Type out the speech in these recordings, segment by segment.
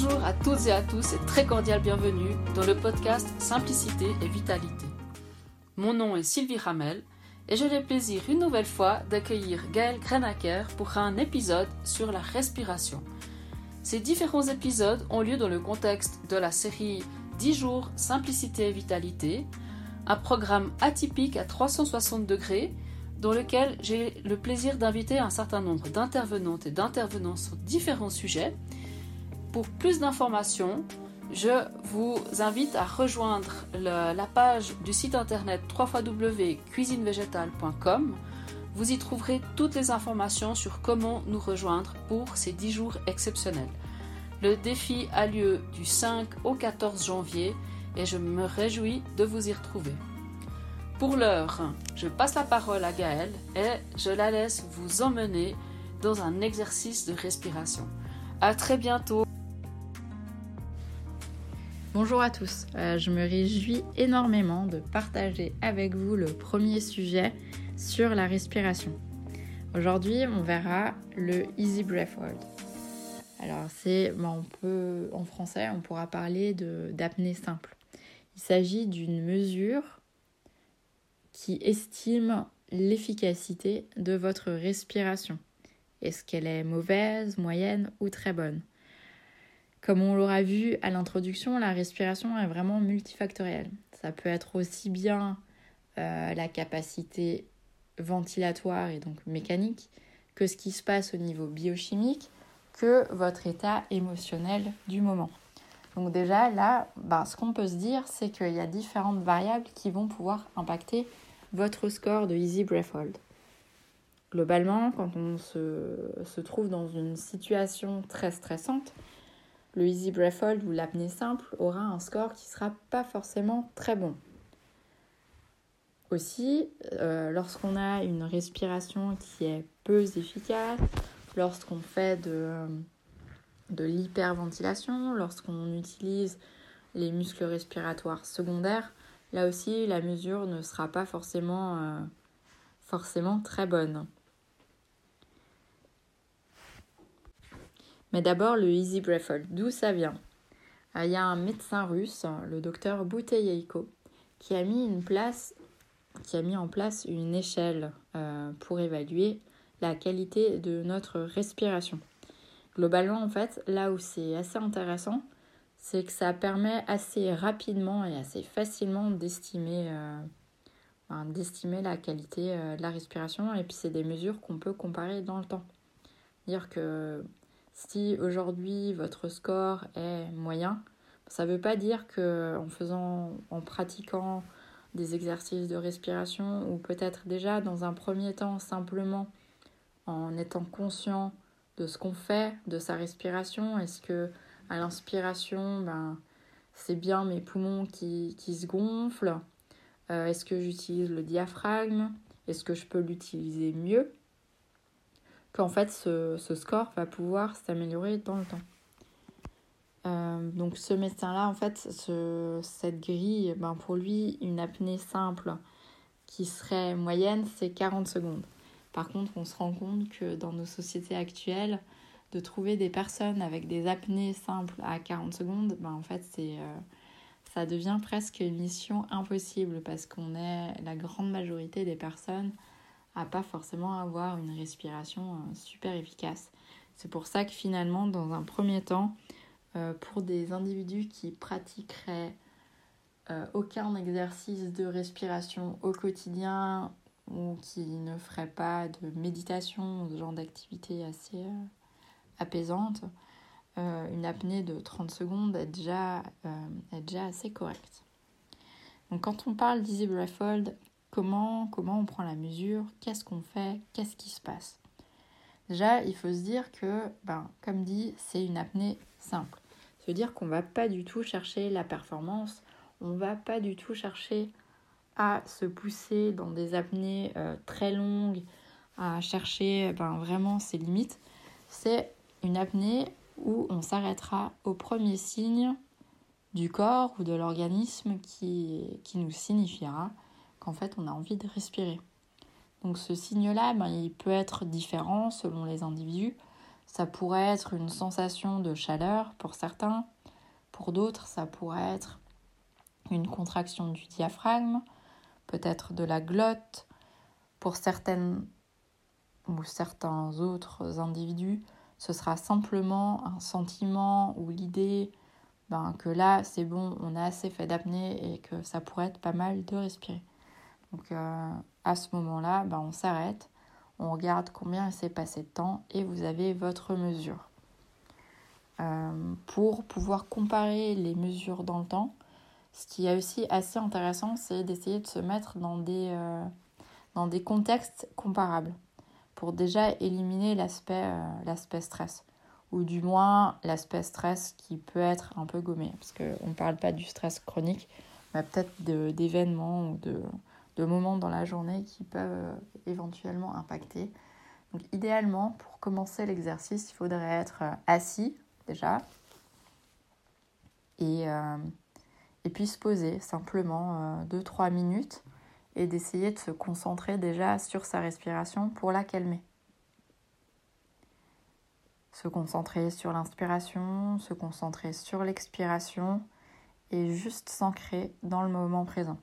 Bonjour à toutes et à tous et très cordial bienvenue dans le podcast Simplicité et Vitalité. Mon nom est Sylvie Ramel et j'ai le plaisir une nouvelle fois d'accueillir Gaël Grenaker pour un épisode sur la respiration. Ces différents épisodes ont lieu dans le contexte de la série 10 jours Simplicité et Vitalité, un programme atypique à 360 degrés dans lequel j'ai le plaisir d'inviter un certain nombre d'intervenantes et d'intervenants sur différents sujets pour plus d'informations, je vous invite à rejoindre la page du site internet www.cuisinevegetale.com. Vous y trouverez toutes les informations sur comment nous rejoindre pour ces 10 jours exceptionnels. Le défi a lieu du 5 au 14 janvier et je me réjouis de vous y retrouver. Pour l'heure, je passe la parole à Gaëlle et je la laisse vous emmener dans un exercice de respiration. À très bientôt. Bonjour à tous, euh, je me réjouis énormément de partager avec vous le premier sujet sur la respiration. Aujourd'hui, on verra le Easy Breath Hold. Alors, c'est, peut, en français, on pourra parler d'apnée simple. Il s'agit d'une mesure qui estime l'efficacité de votre respiration. Est-ce qu'elle est mauvaise, moyenne ou très bonne? Comme on l'aura vu à l'introduction, la respiration est vraiment multifactorielle. Ça peut être aussi bien euh, la capacité ventilatoire et donc mécanique que ce qui se passe au niveau biochimique que votre état émotionnel du moment. Donc déjà là, ben, ce qu'on peut se dire, c'est qu'il y a différentes variables qui vont pouvoir impacter votre score de Easy Breath Hold. Globalement, quand on se trouve dans une situation très stressante, le easy breath hold ou l'apnée simple aura un score qui sera pas forcément très bon. Aussi, euh, lorsqu'on a une respiration qui est peu efficace, lorsqu'on fait de, de l'hyperventilation, lorsqu'on utilise les muscles respiratoires secondaires, là aussi la mesure ne sera pas forcément, euh, forcément très bonne. Mais d'abord, le Easy Breath Hold, d'où ça vient? Euh, Il y a un médecin russe, le docteur Bouteyeiko, qui a mis, une place, qui a mis en place une échelle euh, pour évaluer la qualité de notre respiration. Globalement, en fait, là où c'est assez intéressant, c'est que ça permet assez rapidement et assez facilement d'estimer euh, la qualité de la respiration et puis c'est des mesures qu'on peut comparer dans le temps. Dire que si aujourd'hui votre score est moyen, ça ne veut pas dire que en faisant, en pratiquant des exercices de respiration ou peut-être déjà dans un premier temps simplement en étant conscient de ce qu'on fait, de sa respiration, est-ce que à l'inspiration, ben, c'est bien mes poumons qui, se gonflent euh, Est-ce que j'utilise le diaphragme Est-ce que je peux l'utiliser mieux? Qu'en fait ce, score va pouvoir s'améliorer dans le temps. Euh, donc ce médecin-là, en fait, cette grille, ben pour lui, une apnée simple qui serait moyenne, c'est 40 secondes. Par contre, on se rend compte que dans nos sociétés actuelles, de trouver des personnes avec des apnées simples à 40 secondes, ben en fait, c'est, euh, ça devient presque une mission impossible parce qu'on est la grande majorité des personnes pas forcément avoir une respiration euh, super efficace. C'est pour ça que finalement, dans un premier temps, euh, pour des individus qui pratiqueraient euh, aucun exercice de respiration au quotidien ou qui ne feraient pas de méditation ce genre d'activité assez apaisante, une apnée de 30 secondes est déjà, est déjà assez correcte. Donc quand on parle d'easy breath Comment, comment on prend la mesure? Qu'est-ce qu'on fait? Qu'est-ce qui se passe? Déjà, il faut se dire que, ben, comme dit, c'est une apnée simple. Veut dire qu'on ne va pas du tout chercher la performance, on ne va pas du tout chercher à se pousser dans des apnées euh, très longues, à chercher ben, vraiment ses limites. C'est une apnée où on s'arrêtera au premier signe du corps ou de l'organisme qui nous signifiera qu'en fait on a envie de respirer. Donc ce signe-là, ben, il peut être différent selon les individus. Ça pourrait être une sensation de chaleur pour certains. Pour d'autres, ça pourrait être une contraction du diaphragme, peut-être de la glotte. Pour certaines ou certains autres individus, ce sera simplement un sentiment ou l'idée ben, que là, c'est bon, on a assez fait d'apnée et que ça pourrait être pas mal de respirer. Donc euh, à ce moment-là, ben, on s'arrête, on regarde combien il s'est passé de temps et vous avez votre mesure. Euh, pour pouvoir comparer les mesures dans le temps, ce qui est aussi assez intéressant, c'est d'essayer de se mettre dans des, euh, dans des contextes comparables pour déjà éliminer l'aspect l'aspect stress ou du moins l'aspect stress qui peut être un peu gommé, parce qu'on ne parle pas du stress chronique, mais peut-être d'événements ou de, de, moments dans la journée qui peuvent euh, éventuellement impacter. Donc idéalement, pour commencer l'exercice, il faudrait être euh, assis déjà, et, euh, et puis se poser simplement 2-3 minutes et d'essayer de se concentrer déjà sur sa respiration pour la calmer se concentrer sur l'inspiration, se concentrer sur l'expiration et juste s'ancrer dans le moment présent.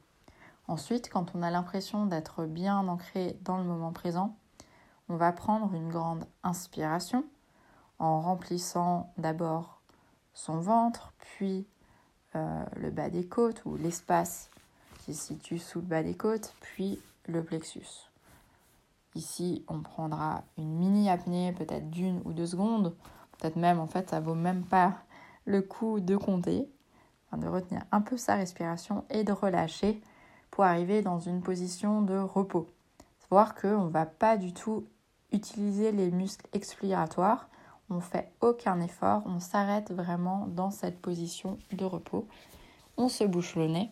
Ensuite, quand on a l'impression d'être bien ancré dans le moment présent, on va prendre une grande inspiration en remplissant d'abord son ventre, puis euh, le bas des côtes ou l'espace qui se situe sous le bas des côtes, puis le plexus. Ici, on prendra une mini apnée, peut-être d'une ou deux secondes. Peut-être même, en fait, ça vaut même pas le coup de compter, de retenir un peu sa respiration et de relâcher pour arriver dans une position de repos. Voir qu'on ne va pas du tout utiliser les muscles expiratoires. On fait aucun effort, on s'arrête vraiment dans cette position de repos. On se bouche le nez.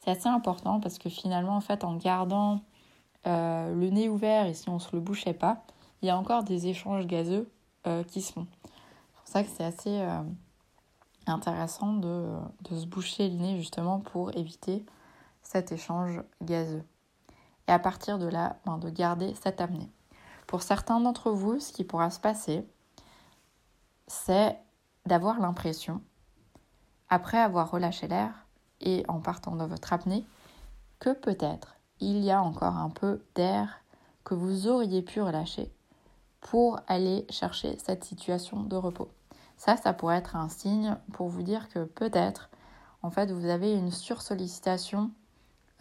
C'est assez important parce que finalement, en fait, en gardant euh, le nez ouvert et si on ne se le bouchait pas, il y a encore des échanges gazeux euh, qui se font. C'est pour ça que c'est assez euh, intéressant de, se boucher le nez justement pour éviter cet échange gazeux. Et à partir de là, ben, de garder cette apnée. Pour certains d'entre vous, ce qui pourra se passer, c'est d'avoir l'impression, après avoir relâché l'air et en partant de votre apnée, que peut-être il y a encore un peu d'air que vous auriez pu relâcher pour aller chercher cette situation de repos. Ça, ça pourrait être un signe pour vous dire que peut-être, en fait, vous avez une sursollicitation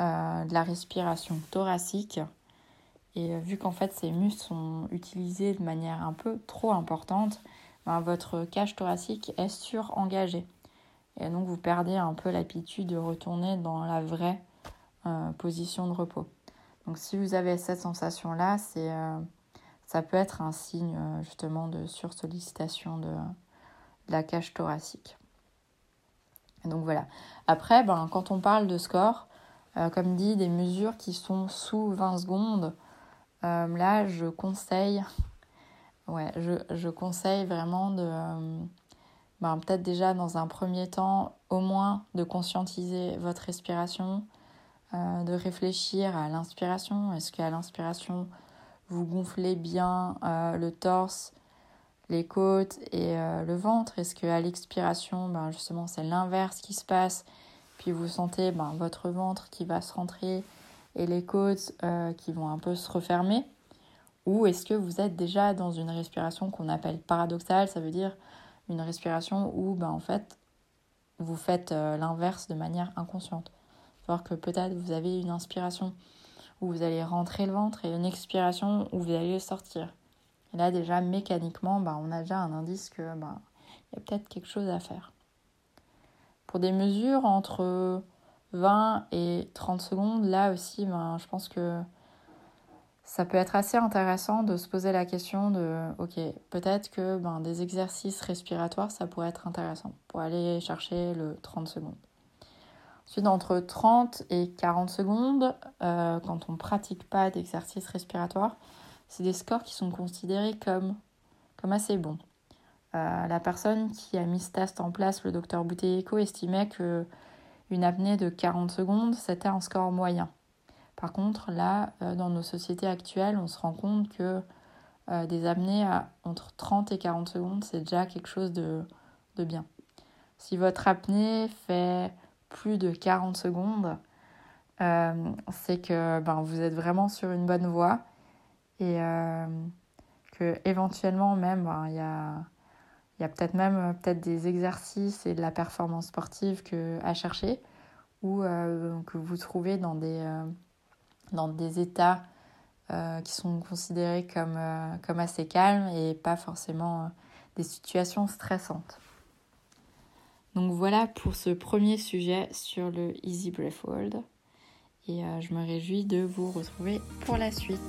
euh, de la respiration thoracique. Et euh, vu qu'en fait, ces muscles sont utilisés de manière un peu trop importante, ben, votre cage thoracique est surengagée. Et donc, vous perdez un peu l'habitude de retourner dans la vraie euh, position de repos. Donc si vous avez cette sensation-là, ça peut être un signe justement de sursollicitation de, de la cage thoracique. donc voilà. Après, ben, quand on parle de score, comme dit, des mesures qui sont sous 20 secondes, là je conseille, ouais, je, je conseille vraiment de, ben, peut-être déjà dans un premier temps, au moins de conscientiser votre respiration, euh, de réfléchir à l'inspiration. Est-ce qu'à l'inspiration, vous gonflez bien euh, le torse, les côtes et euh, le ventre? Est-ce qu'à l'expiration, ben, justement, c'est l'inverse qui se passe? Puis vous sentez ben, votre ventre qui va se rentrer et les côtes qui vont un peu se refermer Ou est-ce que vous êtes déjà dans une respiration qu'on appelle paradoxale? Ça veut dire une respiration où, ben, en fait, vous faites l'inverse de manière inconsciente. Alors que peut-être vous avez une inspiration où vous allez rentrer le ventre et une expiration où vous allez le sortir. Et là déjà mécaniquement, bah, on a déjà un indice que bah, y a peut-être quelque chose à faire. Pour des mesures entre 20 et 30 secondes, là aussi, ben, je pense que ça peut être assez intéressant de se poser la question de, ok, peut-être que ben, des exercices respiratoires, ça pourrait être intéressant pour aller chercher le 30 secondes. Ensuite, entre 30 et 40 secondes, euh, quand on ne pratique pas d'exercice respiratoire, c'est des scores qui sont considérés comme, comme assez bons. Euh, la personne qui a mis ce test en place, le docteur Bouteilleco, estimait que une apnée de 40 secondes, c'était un score moyen. Par contre, là, euh, dans nos sociétés actuelles, on se rend compte que des apnées entre 30 et 40 secondes, c'est déjà quelque chose de, de bien. Si votre apnée fait plus de 40 secondes, c'est que ben, vous êtes vraiment sur une bonne voie et que éventuellement même ben, il y a il y a peut-être même euh, peut-être des exercices et de la performance sportive à chercher ou euh, que vous trouvez dans des, euh, dans des états qui sont considérés comme, comme assez calmes et pas forcément des situations stressantes. Donc voilà pour ce premier sujet sur le Easy Breath World et je me réjouis de vous retrouver pour la suite.